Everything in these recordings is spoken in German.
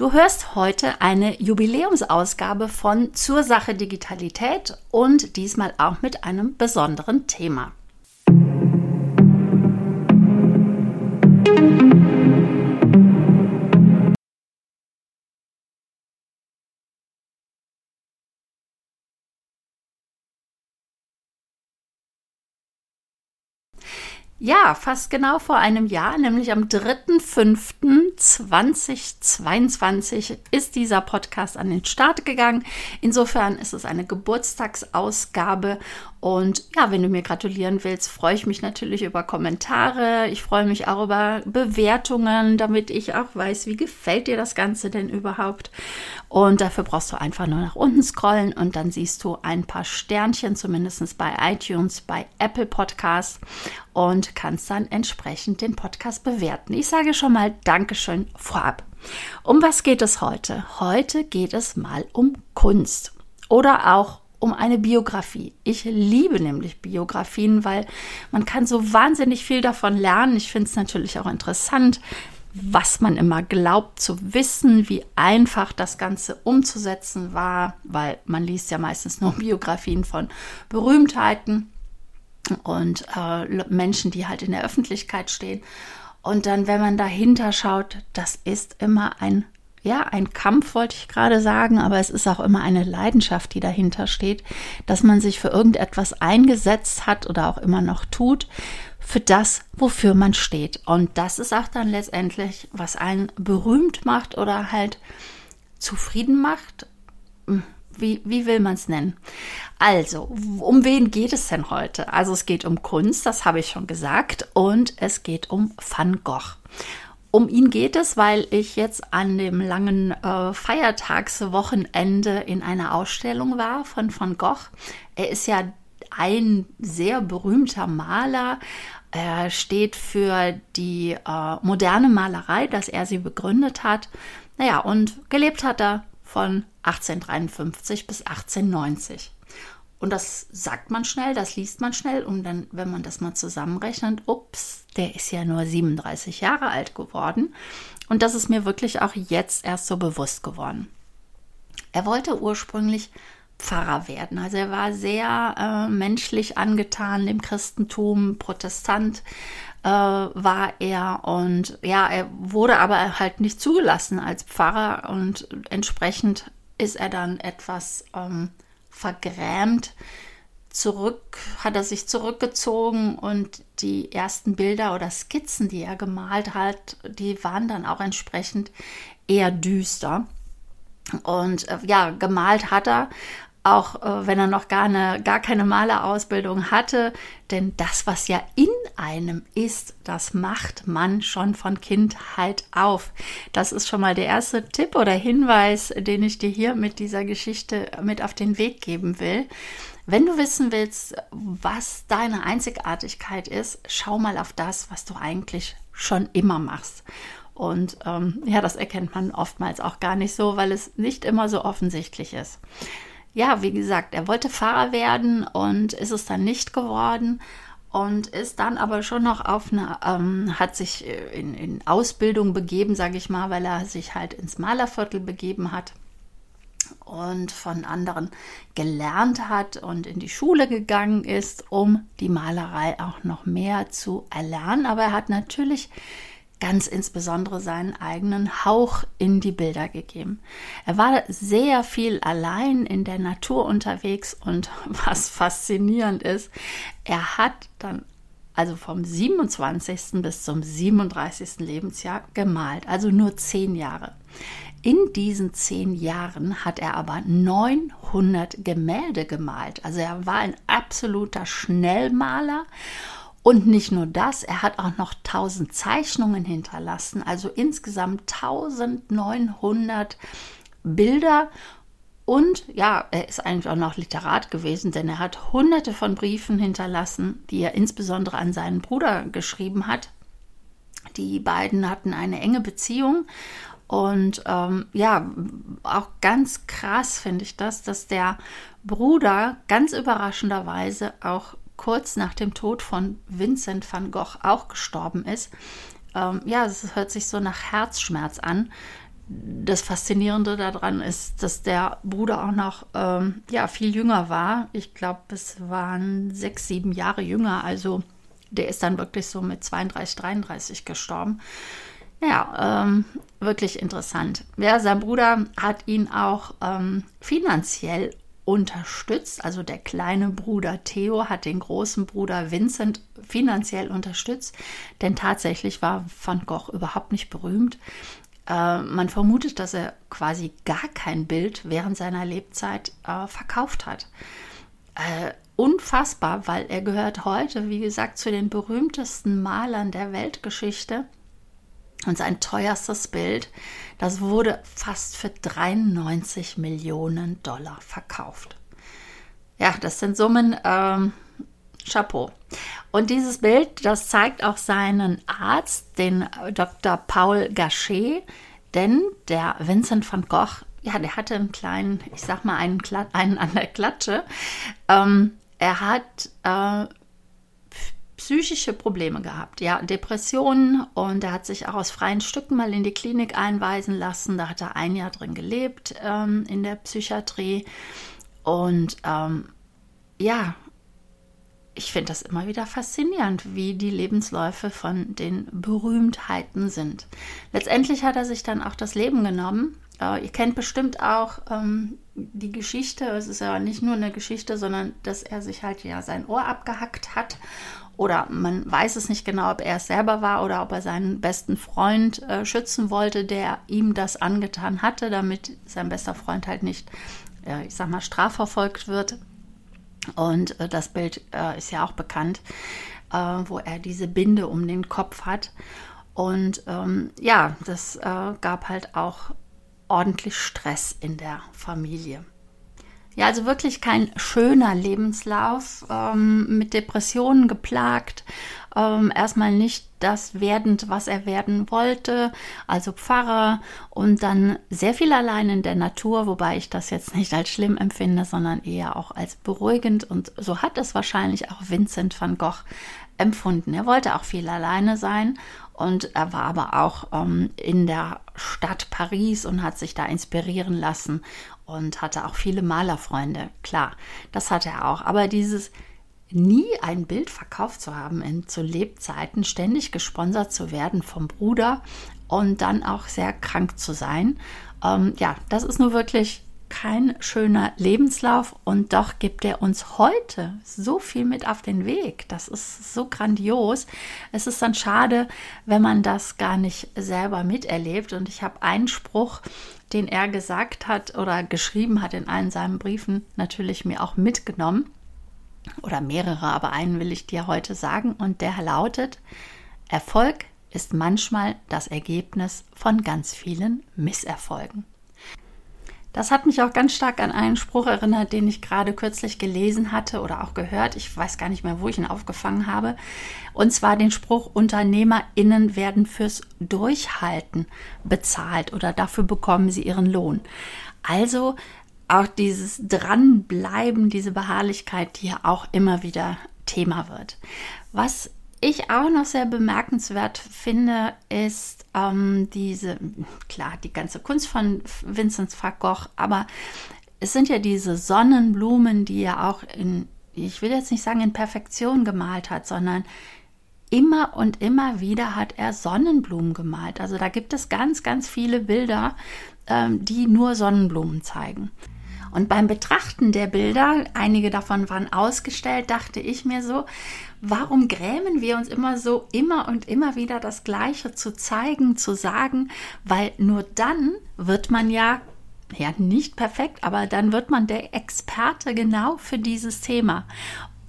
Du hörst heute eine Jubiläumsausgabe von Zur Sache Digitalität und diesmal auch mit einem besonderen Thema. Ja, fast genau vor einem Jahr, nämlich am 3.5.2022 ist dieser Podcast an den Start gegangen. Insofern ist es eine Geburtstagsausgabe und ja, wenn du mir gratulieren willst, freue ich mich natürlich über Kommentare. Ich freue mich auch über Bewertungen, damit ich auch weiß, wie gefällt dir das Ganze denn überhaupt. Und dafür brauchst du einfach nur nach unten scrollen und dann siehst du ein paar Sternchen, zumindest bei iTunes, bei Apple Podcasts und kannst dann entsprechend den Podcast bewerten. Ich sage schon mal Dankeschön vorab. Um was geht es heute? Heute geht es mal um Kunst oder auch um eine Biografie. Ich liebe nämlich Biografien, weil man kann so wahnsinnig viel davon lernen. Ich finde es natürlich auch interessant, was man immer glaubt zu wissen, wie einfach das Ganze umzusetzen war, weil man liest ja meistens nur Biografien von Berühmtheiten und äh, Menschen, die halt in der Öffentlichkeit stehen. Und dann, wenn man dahinter schaut, das ist immer ein ja, ein Kampf wollte ich gerade sagen, aber es ist auch immer eine Leidenschaft, die dahinter steht, dass man sich für irgendetwas eingesetzt hat oder auch immer noch tut, für das, wofür man steht. Und das ist auch dann letztendlich, was einen berühmt macht oder halt zufrieden macht. Wie, wie will man es nennen? Also, um wen geht es denn heute? Also es geht um Kunst, das habe ich schon gesagt, und es geht um Van Gogh. Um ihn geht es, weil ich jetzt an dem langen äh, Feiertagswochenende in einer Ausstellung war von Van Gogh. Er ist ja ein sehr berühmter Maler. Er steht für die äh, moderne Malerei, dass er sie begründet hat. Naja, und gelebt hat er von 1853 bis 1890. Und das sagt man schnell, das liest man schnell und dann, wenn man das mal zusammenrechnet, ups, der ist ja nur 37 Jahre alt geworden. Und das ist mir wirklich auch jetzt erst so bewusst geworden. Er wollte ursprünglich Pfarrer werden. Also er war sehr äh, menschlich angetan dem Christentum, Protestant äh, war er und ja, er wurde aber halt nicht zugelassen als Pfarrer und entsprechend ist er dann etwas ähm, vergrämt zurück, hat er sich zurückgezogen und die ersten Bilder oder Skizzen, die er gemalt hat, die waren dann auch entsprechend eher düster. Und äh, ja, gemalt hat er, auch äh, wenn er noch gar, eine, gar keine Malerausbildung hatte. Denn das, was ja in einem ist, das macht man schon von Kindheit auf. Das ist schon mal der erste Tipp oder Hinweis, den ich dir hier mit dieser Geschichte mit auf den Weg geben will. Wenn du wissen willst, was deine Einzigartigkeit ist, schau mal auf das, was du eigentlich schon immer machst. Und ähm, ja, das erkennt man oftmals auch gar nicht so, weil es nicht immer so offensichtlich ist ja, wie gesagt, er wollte Fahrer werden und ist es dann nicht geworden und ist dann aber schon noch auf eine, ähm, hat sich äh, in, in Ausbildung begeben, sage ich mal, weil er sich halt ins Malerviertel begeben hat und von anderen gelernt hat und in die Schule gegangen ist, um die Malerei auch noch mehr zu erlernen. Aber er hat natürlich ganz insbesondere seinen eigenen Hauch in die Bilder gegeben. Er war sehr viel allein in der Natur unterwegs und was faszinierend ist, er hat dann also vom 27. bis zum 37. Lebensjahr gemalt, also nur zehn Jahre. In diesen zehn Jahren hat er aber 900 Gemälde gemalt. Also er war ein absoluter Schnellmaler und nicht nur das, er hat auch noch 1000 Zeichnungen hinterlassen, also insgesamt 1900 Bilder. Und ja, er ist eigentlich auch noch Literat gewesen, denn er hat hunderte von Briefen hinterlassen, die er insbesondere an seinen Bruder geschrieben hat. Die beiden hatten eine enge Beziehung und ähm, ja, auch ganz krass finde ich das, dass der Bruder ganz überraschenderweise auch kurz nach dem Tod von Vincent van Gogh auch gestorben ist. Ähm, ja, es hört sich so nach Herzschmerz an, das Faszinierende daran ist, dass der Bruder auch noch ähm, ja, viel jünger war. Ich glaube, es waren sechs, sieben Jahre jünger. Also der ist dann wirklich so mit 32, 33 gestorben. Ja, ähm, wirklich interessant. Ja, sein Bruder hat ihn auch ähm, finanziell unterstützt. Also der kleine Bruder Theo hat den großen Bruder Vincent finanziell unterstützt, denn tatsächlich war Van Gogh überhaupt nicht berühmt. Äh, man vermutet, dass er quasi gar kein Bild während seiner Lebzeit äh, verkauft hat. Äh, unfassbar, weil er gehört heute, wie gesagt, zu den berühmtesten Malern der Weltgeschichte. Und sein teuerstes Bild, das wurde fast für 93 Millionen Dollar verkauft. Ja, das sind Summen, ähm, Chapeau. Und dieses Bild, das zeigt auch seinen Arzt, den Dr. Paul Gachet, denn der Vincent van Gogh, ja, der hatte einen kleinen, ich sag mal, einen, einen an der Klatsche. Ähm, er hat äh, psychische Probleme gehabt, ja, Depressionen und er hat sich auch aus freien Stücken mal in die Klinik einweisen lassen. Da hat er ein Jahr drin gelebt ähm, in der Psychiatrie und ähm, ja, ich finde das immer wieder faszinierend, wie die Lebensläufe von den Berühmtheiten sind. Letztendlich hat er sich dann auch das Leben genommen. Äh, ihr kennt bestimmt auch ähm, die Geschichte, es ist ja nicht nur eine Geschichte, sondern dass er sich halt ja sein Ohr abgehackt hat oder man weiß es nicht genau, ob er es selber war oder ob er seinen besten Freund äh, schützen wollte, der ihm das angetan hatte, damit sein bester Freund halt nicht, äh, ich sag mal, strafverfolgt wird. Und äh, das Bild äh, ist ja auch bekannt, äh, wo er diese Binde um den Kopf hat. Und ähm, ja, das äh, gab halt auch ordentlich Stress in der Familie. Ja, also wirklich kein schöner Lebenslauf, ähm, mit Depressionen geplagt, ähm, erstmal nicht das werdend, was er werden wollte, also Pfarrer und dann sehr viel allein in der Natur, wobei ich das jetzt nicht als schlimm empfinde, sondern eher auch als beruhigend und so hat es wahrscheinlich auch Vincent van Gogh empfunden. Er wollte auch viel alleine sein und er war aber auch ähm, in der Stadt Paris und hat sich da inspirieren lassen und hatte auch viele Malerfreunde. Klar, das hatte er auch. Aber dieses nie ein Bild verkauft zu haben, in, zu Lebzeiten ständig gesponsert zu werden vom Bruder und dann auch sehr krank zu sein, ähm, ja, das ist nur wirklich kein schöner Lebenslauf und doch gibt er uns heute so viel mit auf den Weg. Das ist so grandios. Es ist dann schade, wenn man das gar nicht selber miterlebt. Und ich habe einen Spruch, den er gesagt hat oder geschrieben hat in allen seinen Briefen, natürlich mir auch mitgenommen. Oder mehrere, aber einen will ich dir heute sagen. Und der lautet, Erfolg ist manchmal das Ergebnis von ganz vielen Misserfolgen. Das hat mich auch ganz stark an einen Spruch erinnert, den ich gerade kürzlich gelesen hatte oder auch gehört. Ich weiß gar nicht mehr, wo ich ihn aufgefangen habe. Und zwar den Spruch, UnternehmerInnen werden fürs Durchhalten bezahlt oder dafür bekommen sie ihren Lohn. Also auch dieses Dranbleiben, diese Beharrlichkeit, die ja auch immer wieder Thema wird. Was ich auch noch sehr bemerkenswert finde, ist ähm, diese, klar, die ganze Kunst von Vincent van Gogh, aber es sind ja diese Sonnenblumen, die er auch in, ich will jetzt nicht sagen in Perfektion gemalt hat, sondern immer und immer wieder hat er Sonnenblumen gemalt. Also da gibt es ganz, ganz viele Bilder, ähm, die nur Sonnenblumen zeigen. Und beim Betrachten der Bilder, einige davon waren ausgestellt, dachte ich mir so, warum grämen wir uns immer so, immer und immer wieder das Gleiche zu zeigen, zu sagen, weil nur dann wird man ja ja, nicht perfekt, aber dann wird man der Experte genau für dieses Thema.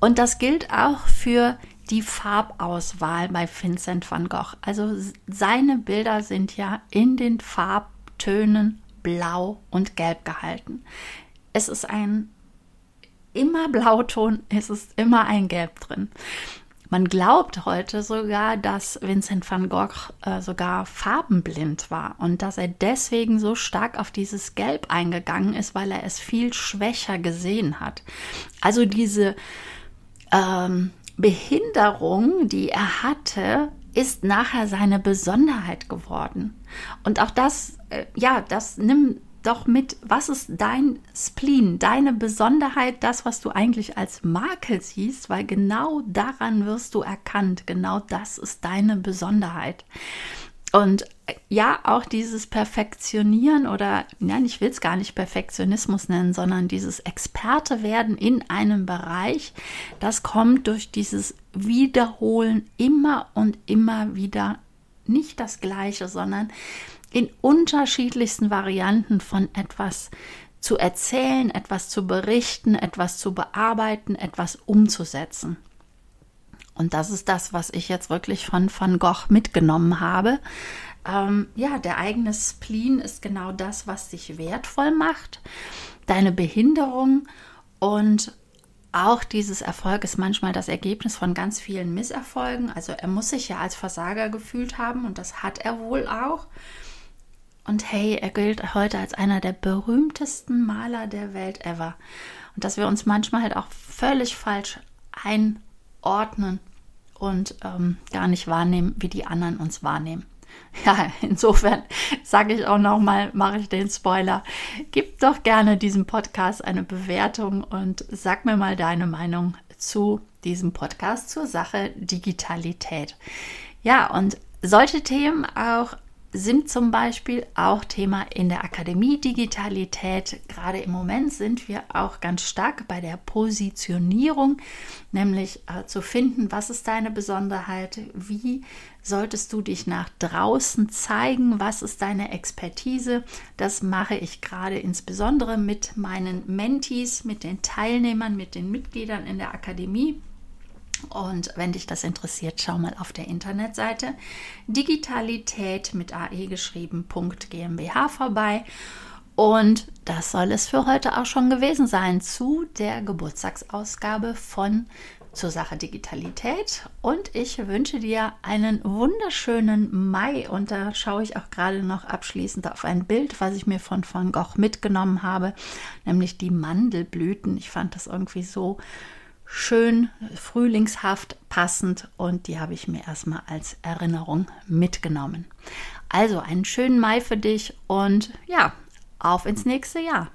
Und das gilt auch für die Farbauswahl bei Vincent van Gogh. Also seine Bilder sind ja in den Farbtönen blau und gelb gehalten. Es ist ein immer Blauton, es ist immer ein Gelb drin. Man glaubt heute sogar, dass Vincent van Gogh äh, sogar farbenblind war und dass er deswegen so stark auf dieses Gelb eingegangen ist, weil er es viel schwächer gesehen hat. Also diese ähm, Behinderung, die er hatte, ist nachher seine Besonderheit geworden. Und auch das, äh, ja, das nimm doch mit, was ist dein Spleen, deine Besonderheit, das, was du eigentlich als Makel siehst, weil genau daran wirst du erkannt, genau das ist deine Besonderheit. Und ja, auch dieses Perfektionieren oder, nein, ich will es gar nicht Perfektionismus nennen, sondern dieses Experte werden in einem Bereich, das kommt durch dieses Wiederholen immer und immer wieder nicht das Gleiche, sondern in unterschiedlichsten Varianten von etwas zu erzählen, etwas zu berichten, etwas zu bearbeiten, etwas umzusetzen. Und das ist das, was ich jetzt wirklich von Van Gogh mitgenommen habe. Ähm, ja, der eigene Spleen ist genau das, was dich wertvoll macht. Deine Behinderung und auch dieses Erfolg ist manchmal das Ergebnis von ganz vielen Misserfolgen. Also er muss sich ja als Versager gefühlt haben und das hat er wohl auch. Und hey, er gilt heute als einer der berühmtesten Maler der Welt ever. Und dass wir uns manchmal halt auch völlig falsch einordnen und ähm, gar nicht wahrnehmen, wie die anderen uns wahrnehmen. Ja, insofern sage ich auch nochmal, mache ich den Spoiler. Gib doch gerne diesem Podcast eine Bewertung und sag mir mal deine Meinung zu diesem Podcast zur Sache Digitalität. Ja, und solche Themen auch sind zum Beispiel auch Thema in der Akademie Digitalität. Gerade im Moment sind wir auch ganz stark bei der Positionierung, nämlich äh, zu finden, was ist deine Besonderheit, wie solltest du dich nach draußen zeigen, was ist deine Expertise. Das mache ich gerade insbesondere mit meinen Mentees, mit den Teilnehmern, mit den Mitgliedern in der Akademie. Und wenn dich das interessiert, schau mal auf der Internetseite Digitalität mit AE geschrieben.gmbH vorbei. Und das soll es für heute auch schon gewesen sein zu der Geburtstagsausgabe von zur Sache Digitalität. Und ich wünsche dir einen wunderschönen Mai. Und da schaue ich auch gerade noch abschließend auf ein Bild, was ich mir von Van Gogh mitgenommen habe, nämlich die Mandelblüten. Ich fand das irgendwie so schön frühlingshaft passend und die habe ich mir erstmal als Erinnerung mitgenommen. Also einen schönen Mai für dich und ja, auf ins nächste Jahr.